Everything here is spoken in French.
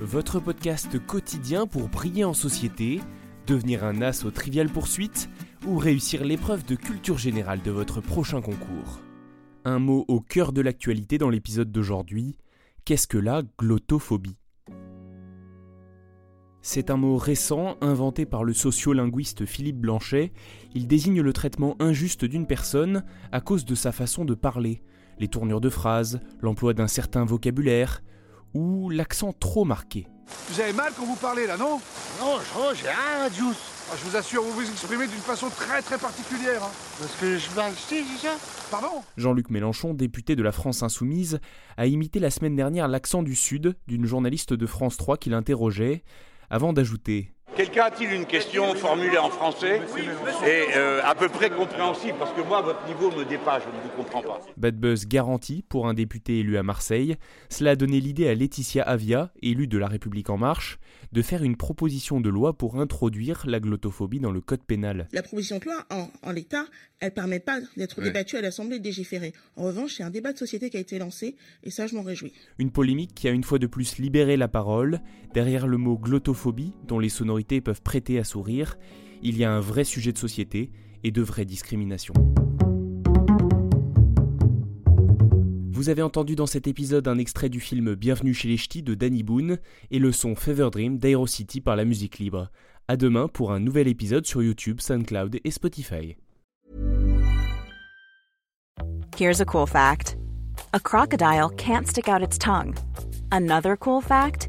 Votre podcast quotidien pour briller en société, devenir un as aux triviales poursuites ou réussir l'épreuve de culture générale de votre prochain concours. Un mot au cœur de l'actualité dans l'épisode d'aujourd'hui. Qu'est-ce que la glottophobie C'est un mot récent inventé par le sociolinguiste Philippe Blanchet. Il désigne le traitement injuste d'une personne à cause de sa façon de parler, les tournures de phrases, l'emploi d'un certain vocabulaire ou l'accent trop marqué. Vous avez mal quand vous parlez là, non? Non, je j'ai rien, Juice. Ah, Je vous assure, vous vous exprimez d'une façon très très particulière. hein. Parce que je c'est ça? Pardon? Jean-Luc Mélenchon, député de la France insoumise, a imité la semaine dernière l'accent du Sud d'une journaliste de France 3 qui l'interrogeait, avant d'ajouter Quelqu'un a-t-il une question formulée en français et euh, à peu près compréhensible Parce que moi, votre niveau me dépasse, je ne vous comprends pas. Bad buzz garanti pour un député élu à Marseille. Cela a donné l'idée à Laetitia Avia, élue de La République En Marche, de faire une proposition de loi pour introduire la glottophobie dans le code pénal. La proposition de loi, en, en l'état, elle ne permet pas d'être débattue à l'Assemblée légiférée. En revanche, c'est un débat de société qui a été lancé, et ça, je m'en réjouis. Une polémique qui a une fois de plus libéré la parole. Derrière le mot glottophobie, dont les sonorités peuvent prêter à sourire, il y a un vrai sujet de société et de vraies discriminations. Vous avez entendu dans cet épisode un extrait du film Bienvenue chez les Ch'tis de Danny Boone et le son Fever Dream d'Aerocity par la musique libre. À demain pour un nouvel épisode sur YouTube, SoundCloud et Spotify. Here's a cool fact crocodile can't stick out its tongue. Another cool fact